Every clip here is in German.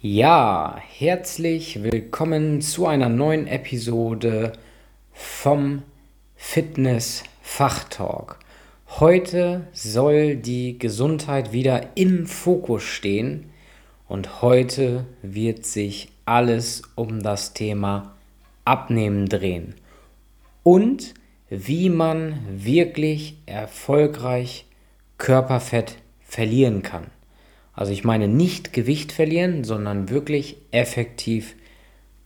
Ja, herzlich willkommen zu einer neuen Episode vom Fitness Fachtalk. Heute soll die Gesundheit wieder im Fokus stehen und heute wird sich alles um das Thema Abnehmen drehen und wie man wirklich erfolgreich Körperfett verlieren kann. Also ich meine nicht Gewicht verlieren, sondern wirklich effektiv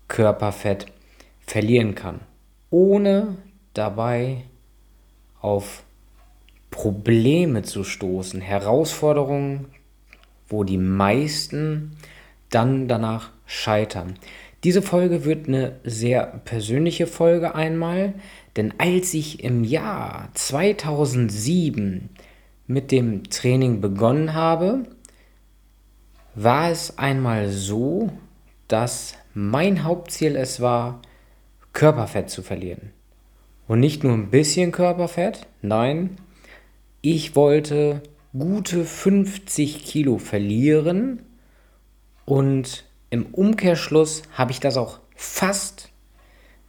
Körperfett verlieren kann, ohne dabei auf Probleme zu stoßen, Herausforderungen, wo die meisten dann danach scheitern. Diese Folge wird eine sehr persönliche Folge einmal, denn als ich im Jahr 2007 mit dem Training begonnen habe, war es einmal so, dass mein Hauptziel es war, Körperfett zu verlieren. Und nicht nur ein bisschen Körperfett, nein, ich wollte gute 50 Kilo verlieren und im Umkehrschluss habe ich das auch fast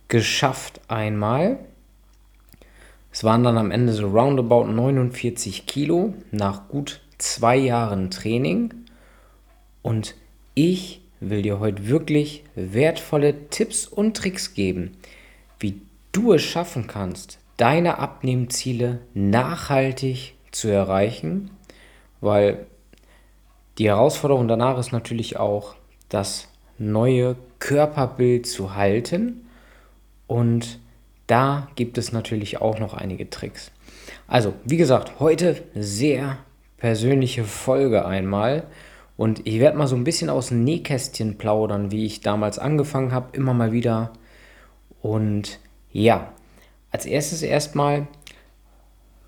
geschafft einmal. Es waren dann am Ende so roundabout 49 Kilo nach gut zwei Jahren Training. Und ich will dir heute wirklich wertvolle Tipps und Tricks geben, wie du es schaffen kannst, deine Abnehmziele nachhaltig zu erreichen, weil die Herausforderung danach ist natürlich auch, das neue Körperbild zu halten und da gibt es natürlich auch noch einige Tricks. Also, wie gesagt, heute sehr persönliche Folge einmal und ich werde mal so ein bisschen aus dem Nähkästchen plaudern, wie ich damals angefangen habe, immer mal wieder. Und ja, als erstes erstmal,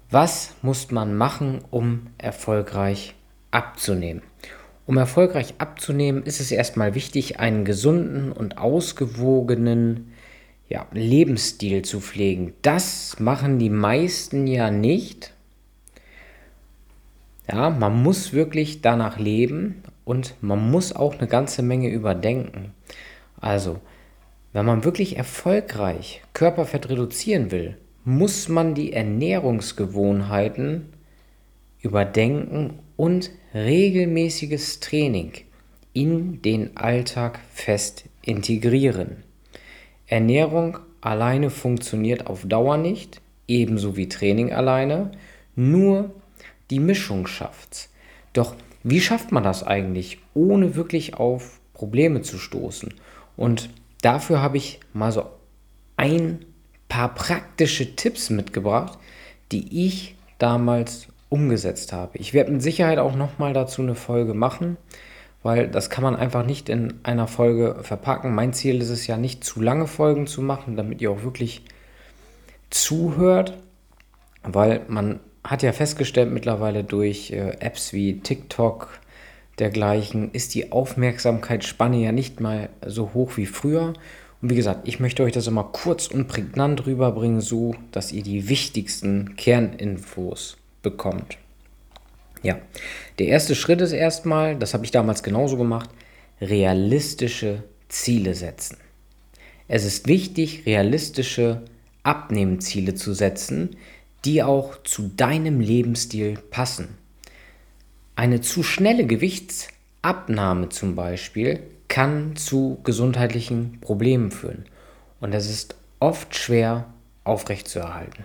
was muss man machen, um erfolgreich abzunehmen? Um erfolgreich abzunehmen, ist es erstmal wichtig, einen gesunden und ausgewogenen ja, Lebensstil zu pflegen. Das machen die meisten ja nicht. Ja, man muss wirklich danach leben und man muss auch eine ganze Menge überdenken. Also, wenn man wirklich erfolgreich Körperfett reduzieren will, muss man die Ernährungsgewohnheiten überdenken und regelmäßiges Training in den Alltag fest integrieren. Ernährung alleine funktioniert auf Dauer nicht, ebenso wie Training alleine, nur die Mischung schafft's. Doch wie schafft man das eigentlich, ohne wirklich auf Probleme zu stoßen? Und dafür habe ich mal so ein paar praktische Tipps mitgebracht, die ich damals umgesetzt habe. Ich werde mit Sicherheit auch noch mal dazu eine Folge machen, weil das kann man einfach nicht in einer Folge verpacken. Mein Ziel ist es ja nicht zu lange Folgen zu machen, damit ihr auch wirklich zuhört, weil man hat ja festgestellt mittlerweile durch äh, Apps wie TikTok, dergleichen, ist die Aufmerksamkeitsspanne ja nicht mal so hoch wie früher. Und wie gesagt, ich möchte euch das immer kurz und prägnant rüberbringen, so dass ihr die wichtigsten Kerninfos bekommt. Ja, der erste Schritt ist erstmal, das habe ich damals genauso gemacht, realistische Ziele setzen. Es ist wichtig, realistische Abnehmziele zu setzen, die auch zu deinem Lebensstil passen. Eine zu schnelle Gewichtsabnahme zum Beispiel kann zu gesundheitlichen Problemen führen und es ist oft schwer aufrechtzuerhalten.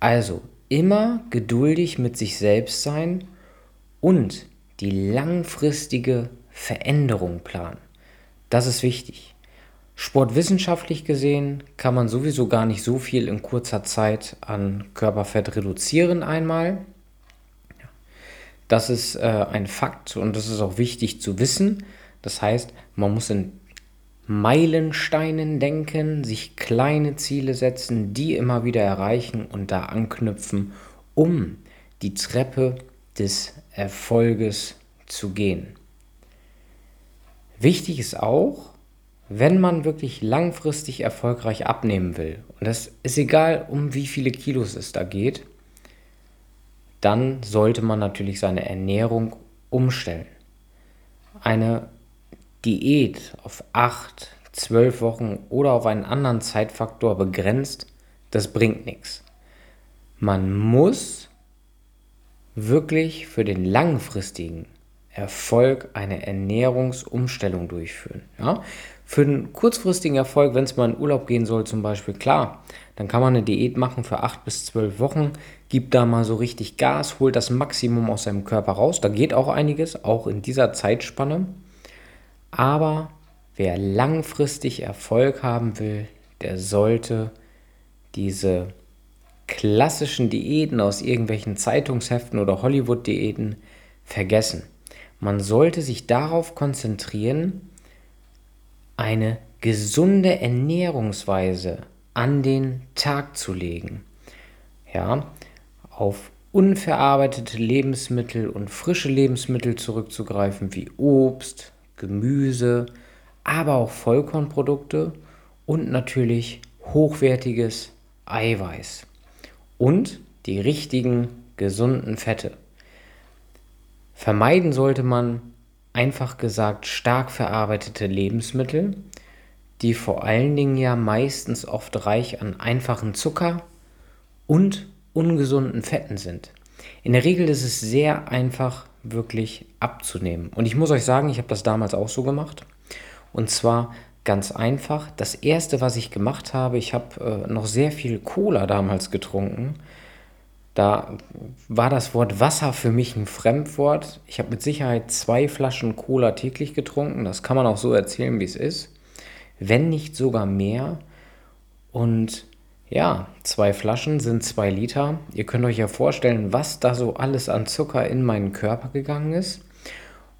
Also immer geduldig mit sich selbst sein und die langfristige Veränderung planen. Das ist wichtig. Sportwissenschaftlich gesehen kann man sowieso gar nicht so viel in kurzer Zeit an Körperfett reduzieren einmal. Das ist äh, ein Fakt und das ist auch wichtig zu wissen. Das heißt, man muss in Meilensteinen denken, sich kleine Ziele setzen, die immer wieder erreichen und da anknüpfen, um die Treppe des Erfolges zu gehen. Wichtig ist auch, wenn man wirklich langfristig erfolgreich abnehmen will, und das ist egal, um wie viele Kilos es da geht, dann sollte man natürlich seine Ernährung umstellen. Eine Diät auf 8, 12 Wochen oder auf einen anderen Zeitfaktor begrenzt, das bringt nichts. Man muss wirklich für den langfristigen Erfolg eine Ernährungsumstellung durchführen. Ja? Für den kurzfristigen Erfolg, wenn es mal in Urlaub gehen soll, zum Beispiel, klar, dann kann man eine Diät machen für 8 bis 12 Wochen, gibt da mal so richtig Gas, holt das Maximum aus seinem Körper raus. Da geht auch einiges, auch in dieser Zeitspanne. Aber wer langfristig Erfolg haben will, der sollte diese klassischen Diäten aus irgendwelchen Zeitungsheften oder Hollywood-Diäten vergessen. Man sollte sich darauf konzentrieren, eine gesunde Ernährungsweise an den Tag zu legen. Ja, auf unverarbeitete Lebensmittel und frische Lebensmittel zurückzugreifen, wie Obst, Gemüse, aber auch Vollkornprodukte und natürlich hochwertiges Eiweiß und die richtigen gesunden Fette. Vermeiden sollte man einfach gesagt stark verarbeitete Lebensmittel, die vor allen Dingen ja meistens oft reich an einfachen Zucker und ungesunden Fetten sind. In der Regel ist es sehr einfach wirklich abzunehmen. Und ich muss euch sagen, ich habe das damals auch so gemacht. Und zwar ganz einfach. Das erste, was ich gemacht habe, ich habe äh, noch sehr viel Cola damals getrunken da war das Wort Wasser für mich ein Fremdwort. Ich habe mit Sicherheit zwei Flaschen Cola täglich getrunken. Das kann man auch so erzählen, wie es ist. Wenn nicht sogar mehr. Und ja, zwei Flaschen sind zwei Liter. Ihr könnt euch ja vorstellen, was da so alles an Zucker in meinen Körper gegangen ist.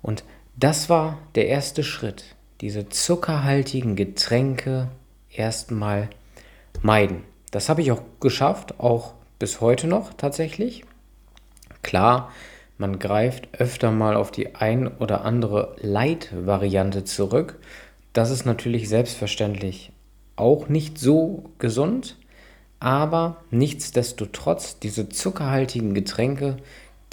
Und das war der erste Schritt. Diese zuckerhaltigen Getränke erstmal meiden. Das habe ich auch geschafft, auch bis heute noch tatsächlich. Klar, man greift öfter mal auf die ein oder andere Light-Variante zurück. Das ist natürlich selbstverständlich auch nicht so gesund, aber nichtsdestotrotz, diese zuckerhaltigen Getränke,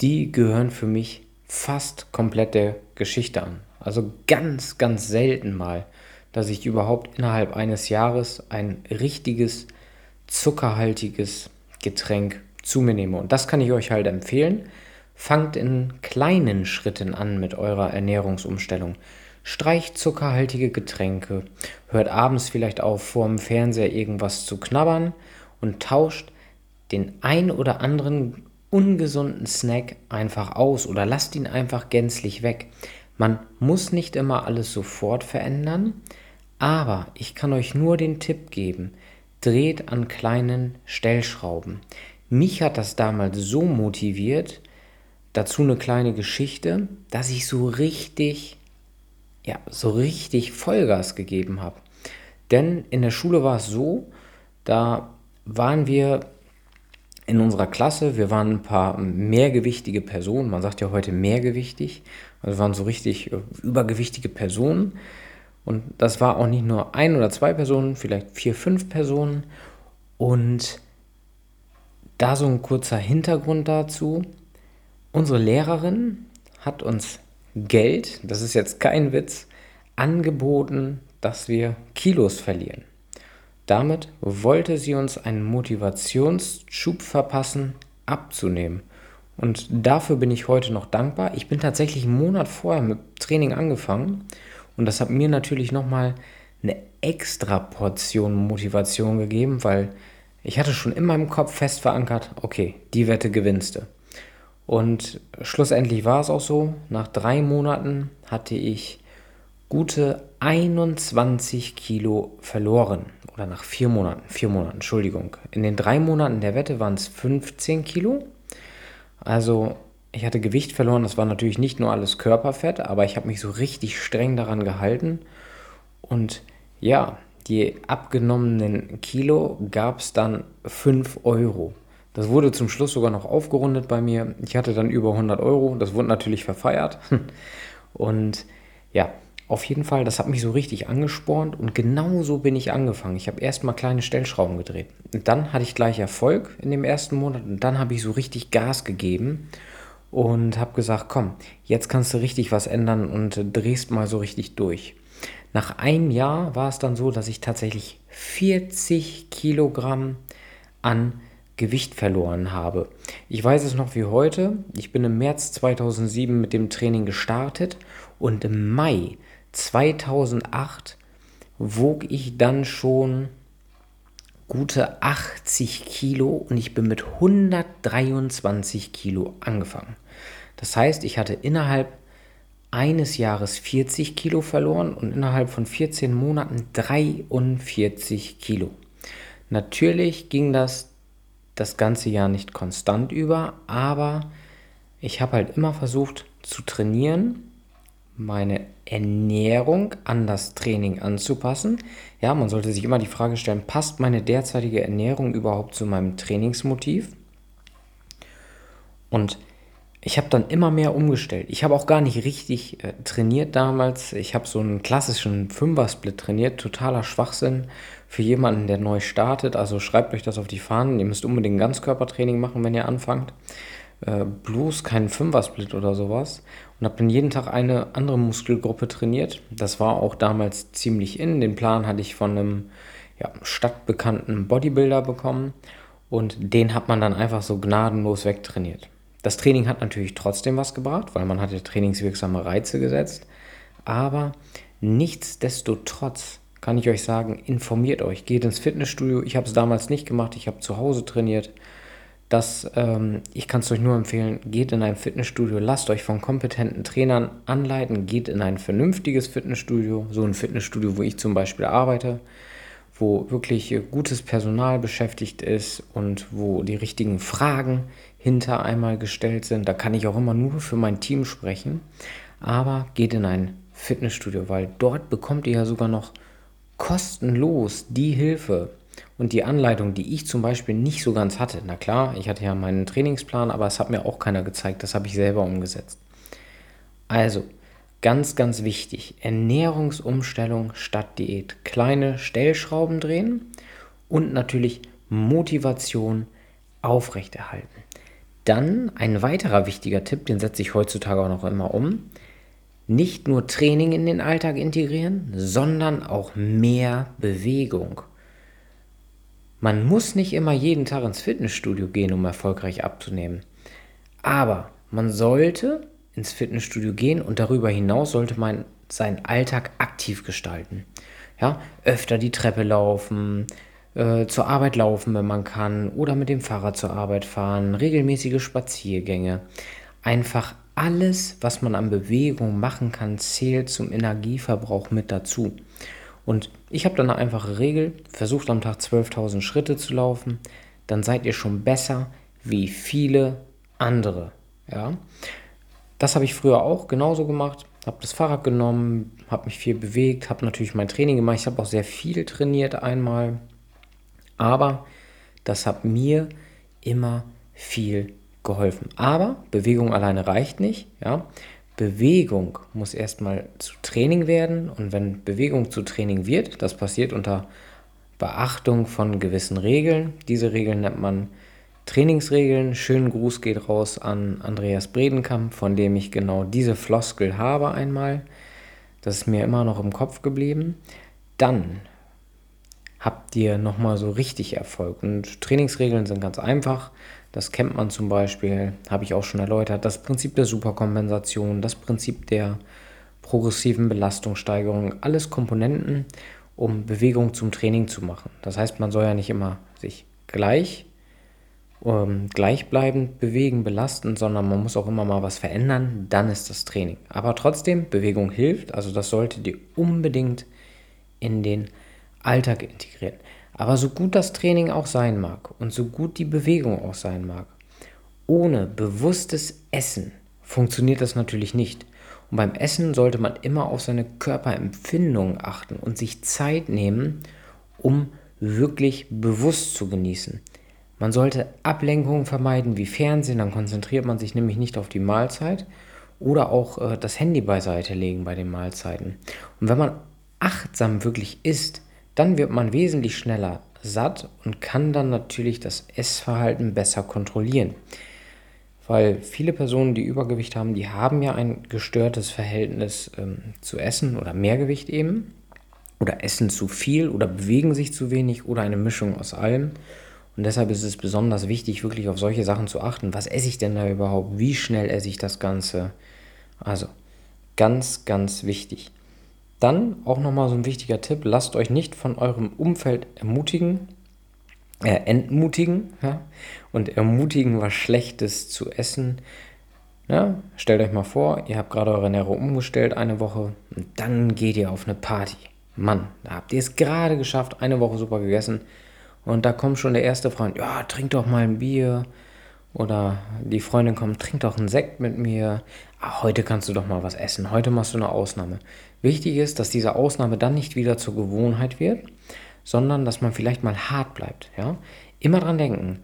die gehören für mich fast komplett der Geschichte an. Also ganz, ganz selten mal, dass ich überhaupt innerhalb eines Jahres ein richtiges zuckerhaltiges Getränk zu mir nehme. Und das kann ich euch halt empfehlen. Fangt in kleinen Schritten an mit eurer Ernährungsumstellung. Streicht zuckerhaltige Getränke, hört abends vielleicht auf, vor dem Fernseher irgendwas zu knabbern und tauscht den ein oder anderen ungesunden Snack einfach aus oder lasst ihn einfach gänzlich weg. Man muss nicht immer alles sofort verändern, aber ich kann euch nur den Tipp geben, dreht an kleinen Stellschrauben. Mich hat das damals so motiviert, dazu eine kleine Geschichte, dass ich so richtig, ja, so richtig Vollgas gegeben habe. Denn in der Schule war es so, da waren wir in unserer Klasse, wir waren ein paar mehrgewichtige Personen, man sagt ja heute mehrgewichtig, also waren so richtig äh, übergewichtige Personen. Und das war auch nicht nur ein oder zwei Personen, vielleicht vier, fünf Personen. Und da so ein kurzer Hintergrund dazu. Unsere Lehrerin hat uns Geld, das ist jetzt kein Witz, angeboten, dass wir Kilos verlieren. Damit wollte sie uns einen Motivationsschub verpassen, abzunehmen. Und dafür bin ich heute noch dankbar. Ich bin tatsächlich einen Monat vorher mit Training angefangen und das hat mir natürlich nochmal eine extra Portion Motivation gegeben, weil ich hatte schon in meinem Kopf fest verankert, okay, die Wette gewinnst du. Und schlussendlich war es auch so. Nach drei Monaten hatte ich gute 21 Kilo verloren. Oder nach vier Monaten, vier Monaten, Entschuldigung. In den drei Monaten der Wette waren es 15 Kilo. Also ich hatte Gewicht verloren, das war natürlich nicht nur alles Körperfett, aber ich habe mich so richtig streng daran gehalten. Und ja, die abgenommenen Kilo gab es dann 5 Euro. Das wurde zum Schluss sogar noch aufgerundet bei mir. Ich hatte dann über 100 Euro. Das wurde natürlich verfeiert. Und ja, auf jeden Fall, das hat mich so richtig angespornt und genau so bin ich angefangen. Ich habe erstmal kleine Stellschrauben gedreht. Und dann hatte ich gleich Erfolg in dem ersten Monat und dann habe ich so richtig Gas gegeben und habe gesagt, komm, jetzt kannst du richtig was ändern und drehst mal so richtig durch. Nach einem Jahr war es dann so, dass ich tatsächlich 40 Kilogramm an Gewicht verloren habe. Ich weiß es noch wie heute. Ich bin im März 2007 mit dem Training gestartet und im Mai 2008 wog ich dann schon gute 80 Kilo und ich bin mit 123 Kilo angefangen. Das heißt, ich hatte innerhalb eines Jahres 40 Kilo verloren und innerhalb von 14 Monaten 43 Kilo. Natürlich ging das das ganze Jahr nicht konstant über, aber ich habe halt immer versucht zu trainieren, meine Ernährung an das Training anzupassen. Ja, man sollte sich immer die Frage stellen, passt meine derzeitige Ernährung überhaupt zu meinem Trainingsmotiv? Und ich habe dann immer mehr umgestellt. Ich habe auch gar nicht richtig äh, trainiert damals. Ich habe so einen klassischen Fünfer-Split trainiert, totaler Schwachsinn für jemanden, der neu startet. Also schreibt euch das auf die Fahnen. Ihr müsst unbedingt Ganzkörpertraining machen, wenn ihr anfangt. Äh, bloß keinen Fünfer-Split oder sowas. Und habe dann jeden Tag eine andere Muskelgruppe trainiert. Das war auch damals ziemlich in. Den Plan hatte ich von einem ja, stadtbekannten Bodybuilder bekommen. Und den hat man dann einfach so gnadenlos wegtrainiert. Das Training hat natürlich trotzdem was gebracht, weil man hatte trainingswirksame Reize gesetzt. Aber nichtsdestotrotz kann ich euch sagen, informiert euch, geht ins Fitnessstudio. Ich habe es damals nicht gemacht, ich habe zu Hause trainiert. Das, ähm, ich kann es euch nur empfehlen, geht in ein Fitnessstudio, lasst euch von kompetenten Trainern anleiten, geht in ein vernünftiges Fitnessstudio, so ein Fitnessstudio, wo ich zum Beispiel arbeite, wo wirklich gutes Personal beschäftigt ist und wo die richtigen Fragen hinter einmal gestellt sind. Da kann ich auch immer nur für mein Team sprechen. Aber geht in ein Fitnessstudio, weil dort bekommt ihr ja sogar noch kostenlos die Hilfe und die Anleitung, die ich zum Beispiel nicht so ganz hatte. Na klar, ich hatte ja meinen Trainingsplan, aber es hat mir auch keiner gezeigt. Das habe ich selber umgesetzt. Also, ganz, ganz wichtig: Ernährungsumstellung statt Diät. Kleine Stellschrauben drehen und natürlich Motivation aufrechterhalten. Dann ein weiterer wichtiger Tipp, den setze ich heutzutage auch noch immer um. Nicht nur Training in den Alltag integrieren, sondern auch mehr Bewegung. Man muss nicht immer jeden Tag ins Fitnessstudio gehen, um erfolgreich abzunehmen. Aber man sollte ins Fitnessstudio gehen und darüber hinaus sollte man seinen Alltag aktiv gestalten. Ja, öfter die Treppe laufen, äh, zur Arbeit laufen, wenn man kann, oder mit dem Fahrrad zur Arbeit fahren, regelmäßige Spaziergänge. Einfach alles, was man an Bewegung machen kann, zählt zum Energieverbrauch mit dazu. Und ich habe dann eine einfache Regel, versucht am Tag 12.000 Schritte zu laufen, dann seid ihr schon besser wie viele andere. Ja? Das habe ich früher auch genauso gemacht, habe das Fahrrad genommen, habe mich viel bewegt, habe natürlich mein Training gemacht, ich habe auch sehr viel trainiert einmal, aber das hat mir immer viel geholfen. Aber Bewegung alleine reicht nicht. Ja? Bewegung muss erstmal zu Training werden. Und wenn Bewegung zu Training wird, das passiert unter Beachtung von gewissen Regeln. Diese Regeln nennt man Trainingsregeln. Schönen Gruß geht raus an Andreas Bredenkamp, von dem ich genau diese Floskel habe einmal. Das ist mir immer noch im Kopf geblieben. Dann habt ihr nochmal so richtig Erfolg. Und Trainingsregeln sind ganz einfach. Das kennt man zum Beispiel, habe ich auch schon erläutert, das Prinzip der Superkompensation, das Prinzip der progressiven Belastungssteigerung, alles Komponenten, um Bewegung zum Training zu machen. Das heißt, man soll ja nicht immer sich gleich ähm, gleichbleibend bewegen, belasten, sondern man muss auch immer mal was verändern, dann ist das Training. Aber trotzdem, Bewegung hilft, also das solltet ihr unbedingt in den Alltag integrieren. Aber so gut das Training auch sein mag und so gut die Bewegung auch sein mag, ohne bewusstes Essen funktioniert das natürlich nicht. Und beim Essen sollte man immer auf seine Körperempfindungen achten und sich Zeit nehmen, um wirklich bewusst zu genießen. Man sollte Ablenkungen vermeiden wie Fernsehen, dann konzentriert man sich nämlich nicht auf die Mahlzeit oder auch äh, das Handy beiseite legen bei den Mahlzeiten. Und wenn man achtsam wirklich isst, dann wird man wesentlich schneller satt und kann dann natürlich das Essverhalten besser kontrollieren. Weil viele Personen, die Übergewicht haben, die haben ja ein gestörtes Verhältnis ähm, zu Essen oder Mehrgewicht eben. Oder essen zu viel oder bewegen sich zu wenig oder eine Mischung aus allem. Und deshalb ist es besonders wichtig, wirklich auf solche Sachen zu achten. Was esse ich denn da überhaupt? Wie schnell esse ich das Ganze? Also ganz, ganz wichtig. Dann auch nochmal so ein wichtiger Tipp, lasst euch nicht von eurem Umfeld ermutigen, äh, entmutigen ja? und ermutigen, was Schlechtes zu essen. Ja? Stellt euch mal vor, ihr habt gerade eure Ernährung umgestellt eine Woche und dann geht ihr auf eine Party. Mann, da habt ihr es gerade geschafft, eine Woche super gegessen und da kommt schon der erste Freund, ja, trink doch mal ein Bier. Oder die Freundin kommt, trink doch einen Sekt mit mir. Ach, heute kannst du doch mal was essen. Heute machst du eine Ausnahme. Wichtig ist, dass diese Ausnahme dann nicht wieder zur Gewohnheit wird, sondern dass man vielleicht mal hart bleibt. Ja? Immer dran denken,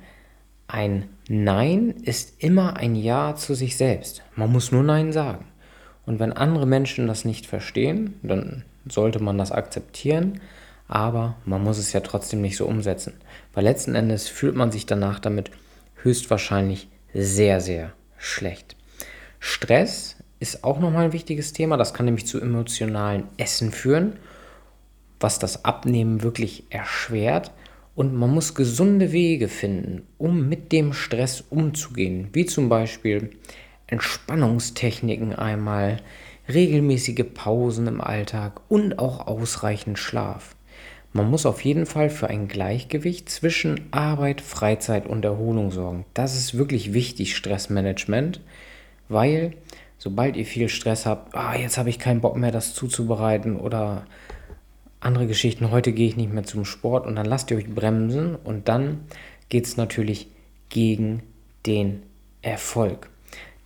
ein Nein ist immer ein Ja zu sich selbst. Man muss nur Nein sagen. Und wenn andere Menschen das nicht verstehen, dann sollte man das akzeptieren, aber man muss es ja trotzdem nicht so umsetzen. Weil letzten Endes fühlt man sich danach damit höchstwahrscheinlich sehr, sehr schlecht. Stress ist auch nochmal ein wichtiges Thema. Das kann nämlich zu emotionalen Essen führen, was das Abnehmen wirklich erschwert. Und man muss gesunde Wege finden, um mit dem Stress umzugehen. Wie zum Beispiel Entspannungstechniken einmal, regelmäßige Pausen im Alltag und auch ausreichend Schlaf. Man muss auf jeden Fall für ein Gleichgewicht zwischen Arbeit, Freizeit und Erholung sorgen. Das ist wirklich wichtig, Stressmanagement, weil sobald ihr viel Stress habt, ah, jetzt habe ich keinen Bock mehr, das zuzubereiten oder andere Geschichten, heute gehe ich nicht mehr zum Sport und dann lasst ihr euch bremsen und dann geht es natürlich gegen den Erfolg.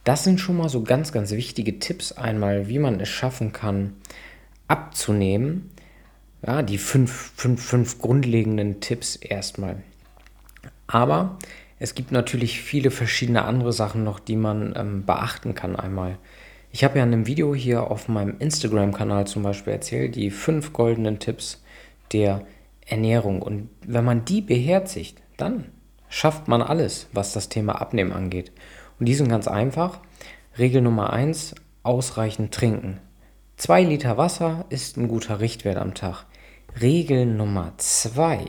Das sind schon mal so ganz, ganz wichtige Tipps einmal, wie man es schaffen kann, abzunehmen. Ja, die fünf, fünf, fünf grundlegenden Tipps erstmal. Aber es gibt natürlich viele verschiedene andere Sachen noch, die man ähm, beachten kann einmal. Ich habe ja in einem Video hier auf meinem Instagram-Kanal zum Beispiel erzählt, die fünf goldenen Tipps der Ernährung. Und wenn man die beherzigt, dann schafft man alles, was das Thema Abnehmen angeht. Und die sind ganz einfach. Regel Nummer eins: ausreichend trinken. Zwei Liter Wasser ist ein guter Richtwert am Tag. Regel Nummer zwei: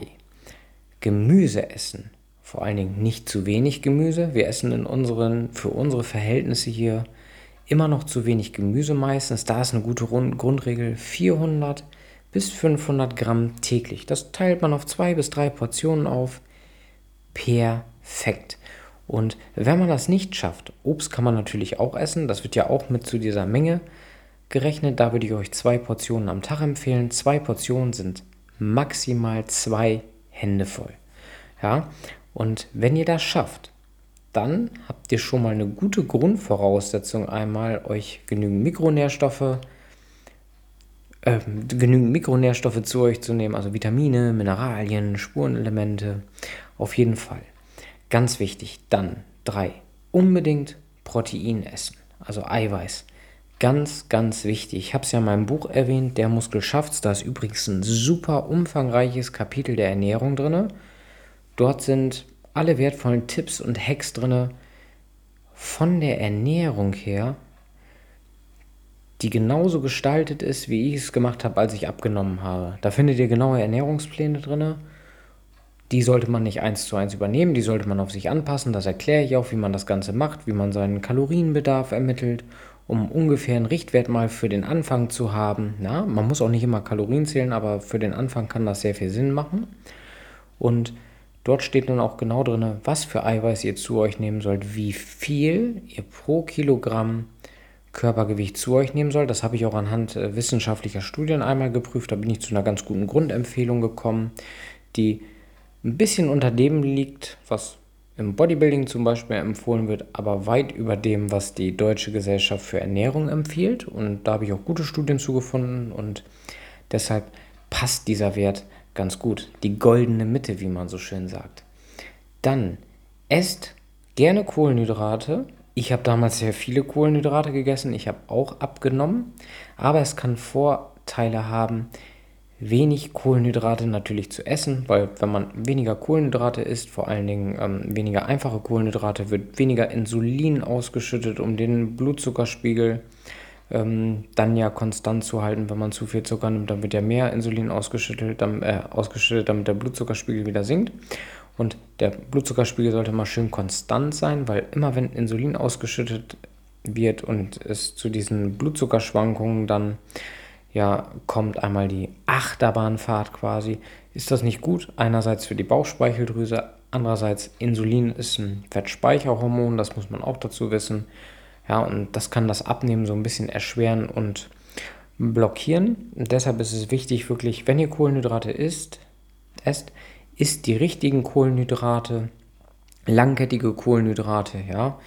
Gemüse essen. Vor allen Dingen nicht zu wenig Gemüse. Wir essen in unseren, für unsere Verhältnisse hier immer noch zu wenig Gemüse meistens. Da ist eine gute Grundregel 400 bis 500 Gramm täglich. Das teilt man auf zwei bis drei Portionen auf. Perfekt. Und wenn man das nicht schafft, Obst kann man natürlich auch essen. Das wird ja auch mit zu dieser Menge gerechnet. Da würde ich euch zwei Portionen am Tag empfehlen. Zwei Portionen sind maximal zwei Hände voll. Ja, und wenn ihr das schafft, dann habt ihr schon mal eine gute Grundvoraussetzung, einmal euch genügend Mikronährstoffe, äh, genügend Mikronährstoffe zu euch zu nehmen, also Vitamine, Mineralien, Spurenelemente, auf jeden Fall. Ganz wichtig. Dann drei. Unbedingt Protein essen, also Eiweiß. Ganz, ganz wichtig. Ich habe es ja in meinem Buch erwähnt, der Muskel schafft's. Da ist übrigens ein super umfangreiches Kapitel der Ernährung drin. Dort sind alle wertvollen Tipps und Hacks drin von der Ernährung her, die genauso gestaltet ist, wie ich es gemacht habe, als ich abgenommen habe. Da findet ihr genaue Ernährungspläne drin. Die sollte man nicht eins zu eins übernehmen, die sollte man auf sich anpassen. Das erkläre ich auch, wie man das Ganze macht, wie man seinen Kalorienbedarf ermittelt um ungefähr einen Richtwert mal für den Anfang zu haben. Na, man muss auch nicht immer Kalorien zählen, aber für den Anfang kann das sehr viel Sinn machen. Und dort steht dann auch genau drin, was für Eiweiß ihr zu euch nehmen sollt, wie viel ihr pro Kilogramm Körpergewicht zu euch nehmen sollt. Das habe ich auch anhand äh, wissenschaftlicher Studien einmal geprüft. Da bin ich zu einer ganz guten Grundempfehlung gekommen, die ein bisschen unter dem liegt, was im Bodybuilding zum Beispiel empfohlen wird, aber weit über dem, was die Deutsche Gesellschaft für Ernährung empfiehlt. Und da habe ich auch gute Studien zugefunden und deshalb passt dieser Wert ganz gut. Die goldene Mitte, wie man so schön sagt. Dann esst gerne Kohlenhydrate. Ich habe damals sehr viele Kohlenhydrate gegessen. Ich habe auch abgenommen. Aber es kann Vorteile haben, wenig Kohlenhydrate natürlich zu essen, weil wenn man weniger Kohlenhydrate isst, vor allen Dingen ähm, weniger einfache Kohlenhydrate, wird weniger Insulin ausgeschüttet, um den Blutzuckerspiegel ähm, dann ja konstant zu halten. Wenn man zu viel Zucker nimmt, dann wird ja mehr Insulin ausgeschüttet, dann, äh, ausgeschüttet, damit der Blutzuckerspiegel wieder sinkt. Und der Blutzuckerspiegel sollte mal schön konstant sein, weil immer wenn Insulin ausgeschüttet wird und es zu diesen Blutzuckerschwankungen dann ja kommt einmal die Achterbahnfahrt quasi, ist das nicht gut. Einerseits für die Bauchspeicheldrüse, andererseits Insulin ist ein Fettspeicherhormon, das muss man auch dazu wissen. Ja, und das kann das Abnehmen so ein bisschen erschweren und blockieren. Und deshalb ist es wichtig, wirklich, wenn ihr Kohlenhydrate isst, esst, isst die richtigen Kohlenhydrate, langkettige Kohlenhydrate, ja.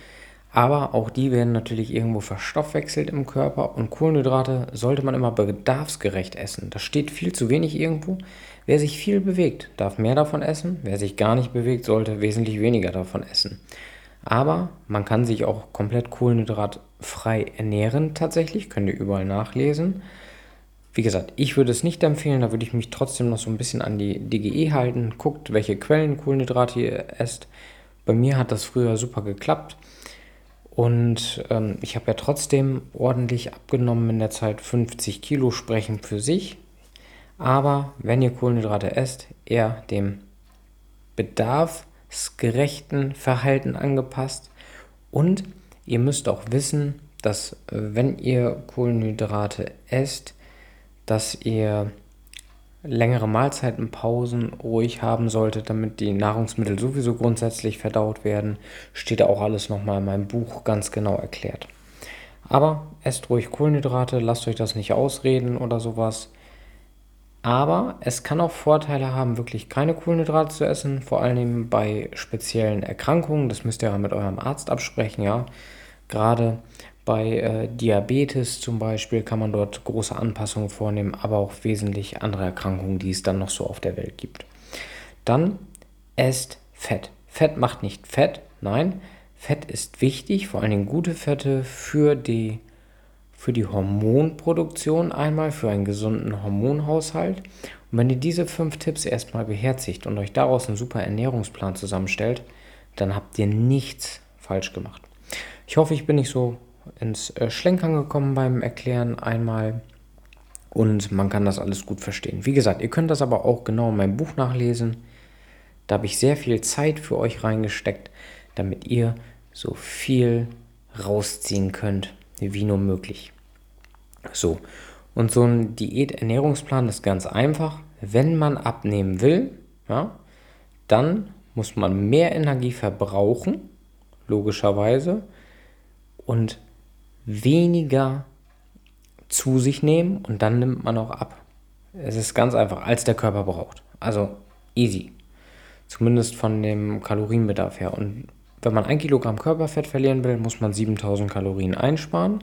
Aber auch die werden natürlich irgendwo verstoffwechselt im Körper und Kohlenhydrate sollte man immer bedarfsgerecht essen. Das steht viel zu wenig irgendwo. Wer sich viel bewegt, darf mehr davon essen. Wer sich gar nicht bewegt, sollte wesentlich weniger davon essen. Aber man kann sich auch komplett kohlenhydratfrei ernähren tatsächlich, könnt ihr überall nachlesen. Wie gesagt, ich würde es nicht empfehlen, da würde ich mich trotzdem noch so ein bisschen an die DGE halten. Guckt, welche Quellen Kohlenhydrate ihr esst. Bei mir hat das früher super geklappt. Und ähm, ich habe ja trotzdem ordentlich abgenommen in der Zeit. 50 Kilo sprechen für sich. Aber wenn ihr Kohlenhydrate esst, eher dem bedarfsgerechten Verhalten angepasst. Und ihr müsst auch wissen, dass äh, wenn ihr Kohlenhydrate esst, dass ihr längere Mahlzeitenpausen ruhig haben solltet, damit die Nahrungsmittel sowieso grundsätzlich verdaut werden, steht auch alles nochmal in meinem Buch ganz genau erklärt. Aber esst ruhig Kohlenhydrate, lasst euch das nicht ausreden oder sowas. Aber es kann auch Vorteile haben, wirklich keine Kohlenhydrate zu essen, vor allem bei speziellen Erkrankungen. Das müsst ihr ja mit eurem Arzt absprechen, ja. Gerade bei äh, Diabetes zum Beispiel kann man dort große Anpassungen vornehmen, aber auch wesentlich andere Erkrankungen, die es dann noch so auf der Welt gibt. Dann esst Fett. Fett macht nicht Fett, nein. Fett ist wichtig, vor allen Dingen gute Fette für die, für die Hormonproduktion einmal, für einen gesunden Hormonhaushalt. Und wenn ihr diese fünf Tipps erstmal beherzigt und euch daraus einen super Ernährungsplan zusammenstellt, dann habt ihr nichts falsch gemacht. Ich hoffe, ich bin nicht so ins äh, Schlenkern gekommen beim Erklären einmal und man kann das alles gut verstehen. Wie gesagt, ihr könnt das aber auch genau in meinem Buch nachlesen. Da habe ich sehr viel Zeit für euch reingesteckt, damit ihr so viel rausziehen könnt, wie nur möglich. So, und so ein Diät-Ernährungsplan ist ganz einfach. Wenn man abnehmen will, ja, dann muss man mehr Energie verbrauchen, logischerweise, und weniger zu sich nehmen und dann nimmt man auch ab. Es ist ganz einfach, als der Körper braucht. Also easy. Zumindest von dem Kalorienbedarf her. Und wenn man ein Kilogramm Körperfett verlieren will, muss man 7000 Kalorien einsparen.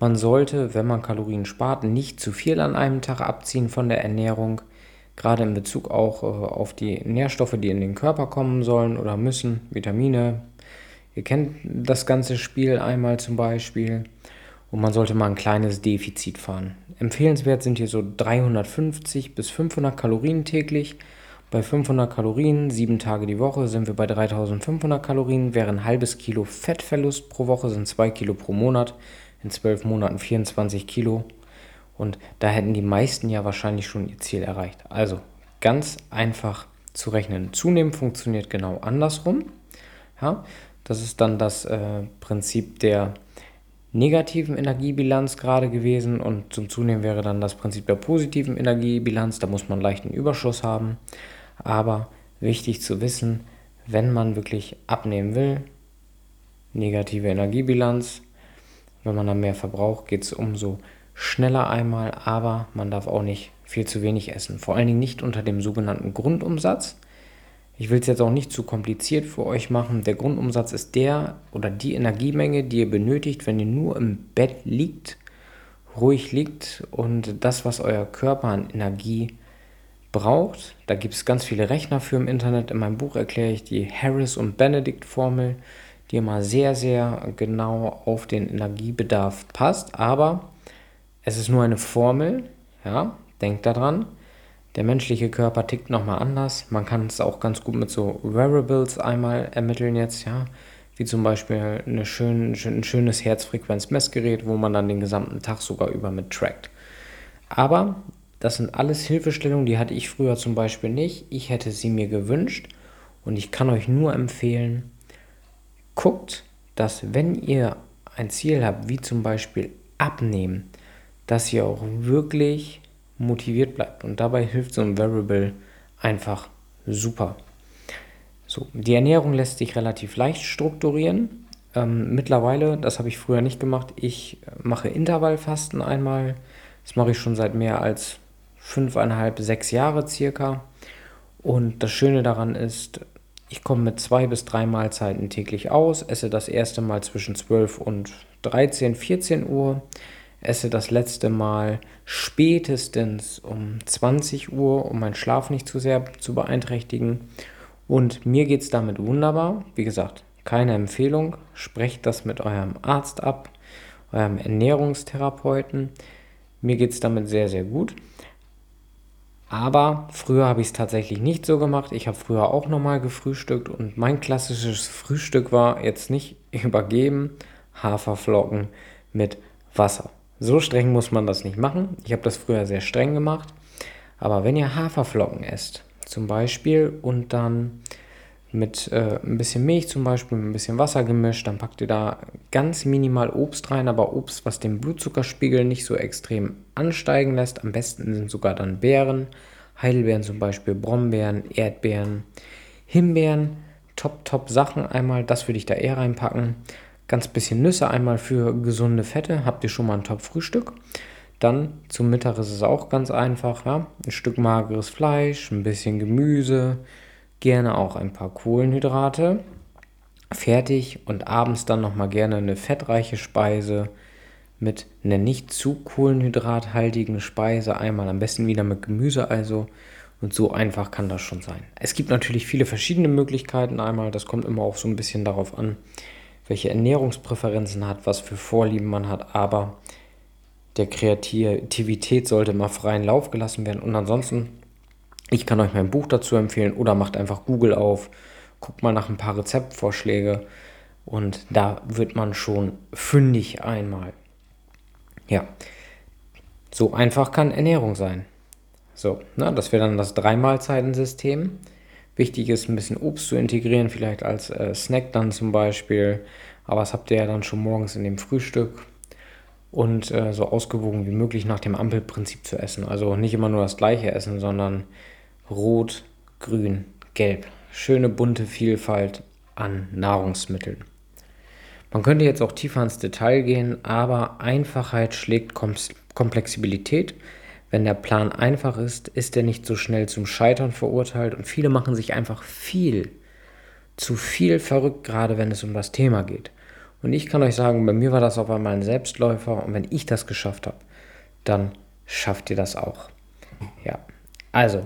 Man sollte, wenn man Kalorien spart, nicht zu viel an einem Tag abziehen von der Ernährung. Gerade in Bezug auch äh, auf die Nährstoffe, die in den Körper kommen sollen oder müssen, Vitamine, Ihr kennt das ganze Spiel einmal zum Beispiel und man sollte mal ein kleines Defizit fahren. Empfehlenswert sind hier so 350 bis 500 Kalorien täglich. Bei 500 Kalorien, sieben Tage die Woche, sind wir bei 3500 Kalorien. Wäre ein halbes Kilo Fettverlust pro Woche, sind 2 Kilo pro Monat. In 12 Monaten 24 Kilo. Und da hätten die meisten ja wahrscheinlich schon ihr Ziel erreicht. Also ganz einfach zu rechnen. Zunehmend funktioniert genau andersrum. Ja, das ist dann das äh, Prinzip der negativen Energiebilanz gerade gewesen und zum Zunehmen wäre dann das Prinzip der positiven Energiebilanz. Da muss man leichten Überschuss haben. Aber wichtig zu wissen, wenn man wirklich abnehmen will, negative Energiebilanz, wenn man dann mehr verbraucht, geht es umso schneller einmal, aber man darf auch nicht viel zu wenig essen. Vor allen Dingen nicht unter dem sogenannten Grundumsatz. Ich will es jetzt auch nicht zu kompliziert für euch machen. Der Grundumsatz ist der oder die Energiemenge, die ihr benötigt, wenn ihr nur im Bett liegt, ruhig liegt und das, was euer Körper an Energie braucht. Da gibt es ganz viele Rechner für im Internet. In meinem Buch erkläre ich die Harris- und Benedict-Formel, die immer sehr, sehr genau auf den Energiebedarf passt. Aber es ist nur eine Formel, ja, denkt daran. Der menschliche Körper tickt nochmal anders. Man kann es auch ganz gut mit so Wearables einmal ermitteln jetzt, ja. Wie zum Beispiel eine schön, ein schönes Herzfrequenzmessgerät, wo man dann den gesamten Tag sogar über mit trackt. Aber das sind alles Hilfestellungen, die hatte ich früher zum Beispiel nicht. Ich hätte sie mir gewünscht und ich kann euch nur empfehlen, guckt, dass wenn ihr ein Ziel habt, wie zum Beispiel abnehmen, dass ihr auch wirklich motiviert bleibt. Und dabei hilft so ein Variable einfach super. So, die Ernährung lässt sich relativ leicht strukturieren. Ähm, mittlerweile, das habe ich früher nicht gemacht, ich mache Intervallfasten einmal. Das mache ich schon seit mehr als fünfeinhalb, sechs Jahre circa. Und das Schöne daran ist, ich komme mit zwei bis drei Mahlzeiten täglich aus, esse das erste Mal zwischen 12 und 13, 14 Uhr, esse das letzte Mal spätestens um 20 Uhr, um meinen Schlaf nicht zu sehr zu beeinträchtigen. Und mir geht es damit wunderbar. Wie gesagt, keine Empfehlung. Sprecht das mit eurem Arzt ab, eurem Ernährungstherapeuten. Mir geht es damit sehr, sehr gut. Aber früher habe ich es tatsächlich nicht so gemacht. Ich habe früher auch nochmal gefrühstückt und mein klassisches Frühstück war jetzt nicht übergeben Haferflocken mit Wasser. So streng muss man das nicht machen. Ich habe das früher sehr streng gemacht. Aber wenn ihr Haferflocken esst, zum Beispiel, und dann mit äh, ein bisschen Milch zum Beispiel, mit ein bisschen Wasser gemischt. Dann packt ihr da ganz minimal Obst rein, aber Obst, was den Blutzuckerspiegel nicht so extrem ansteigen lässt. Am besten sind sogar dann Beeren, Heidelbeeren zum Beispiel, Brombeeren, Erdbeeren, Himbeeren. Top, top Sachen einmal, das würde ich da eher reinpacken. Ganz bisschen Nüsse einmal für gesunde Fette. Habt ihr schon mal ein Top-Frühstück? Dann zum Mittag ist es auch ganz einfach. Ja? Ein Stück mageres Fleisch, ein bisschen Gemüse, gerne auch ein paar Kohlenhydrate. Fertig und abends dann nochmal gerne eine fettreiche Speise mit einer nicht zu kohlenhydrathaltigen Speise. Einmal am besten wieder mit Gemüse also. Und so einfach kann das schon sein. Es gibt natürlich viele verschiedene Möglichkeiten. Einmal, das kommt immer auch so ein bisschen darauf an, welche Ernährungspräferenzen hat, was für Vorlieben man hat. Aber der Kreativität sollte immer freien Lauf gelassen werden. Und ansonsten ich kann euch mein Buch dazu empfehlen oder macht einfach Google auf, guckt mal nach ein paar Rezeptvorschläge und da wird man schon fündig einmal. Ja, so einfach kann Ernährung sein. So, na, das wäre dann das Dreimahlzeitensystem. Wichtig ist, ein bisschen Obst zu integrieren, vielleicht als äh, Snack dann zum Beispiel. Aber das habt ihr ja dann schon morgens in dem Frühstück. Und äh, so ausgewogen wie möglich nach dem Ampelprinzip zu essen. Also nicht immer nur das gleiche essen, sondern Rot, Grün, Gelb. Schöne bunte Vielfalt an Nahrungsmitteln. Man könnte jetzt auch tiefer ins Detail gehen, aber Einfachheit schlägt Komplexibilität. Wenn der Plan einfach ist, ist er nicht so schnell zum Scheitern verurteilt und viele machen sich einfach viel, zu viel verrückt, gerade wenn es um das Thema geht. Und ich kann euch sagen, bei mir war das auf einmal ein Selbstläufer und wenn ich das geschafft habe, dann schafft ihr das auch. Ja, also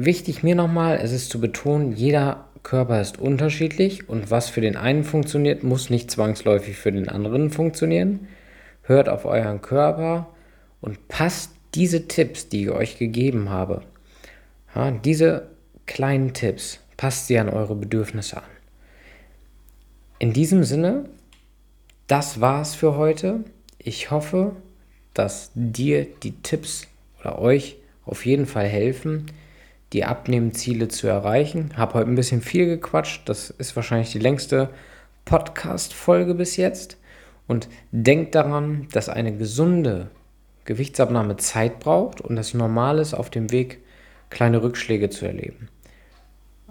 Wichtig mir nochmal, es ist zu betonen, jeder Körper ist unterschiedlich und was für den einen funktioniert, muss nicht zwangsläufig für den anderen funktionieren. Hört auf euren Körper und passt diese Tipps, die ich euch gegeben habe, ja, diese kleinen Tipps, passt sie an eure Bedürfnisse an. In diesem Sinne, das war's für heute. Ich hoffe, dass dir die Tipps oder euch auf jeden Fall helfen, die Abnehmziele zu erreichen. Habe heute ein bisschen viel gequatscht. Das ist wahrscheinlich die längste Podcast-Folge bis jetzt. Und denkt daran, dass eine gesunde Gewichtsabnahme Zeit braucht und es normal ist, auf dem Weg kleine Rückschläge zu erleben.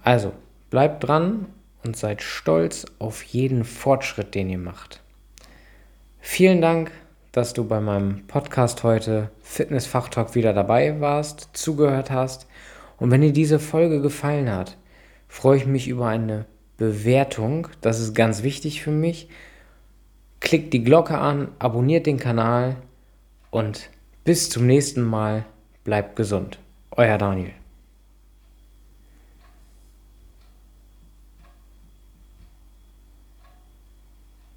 Also, bleibt dran und seid stolz auf jeden Fortschritt, den ihr macht. Vielen Dank, dass du bei meinem Podcast heute Fitness Fachtalk wieder dabei warst, zugehört hast und wenn dir diese Folge gefallen hat, freue ich mich über eine Bewertung. Das ist ganz wichtig für mich. Klickt die Glocke an, abonniert den Kanal und bis zum nächsten Mal. Bleibt gesund. Euer Daniel.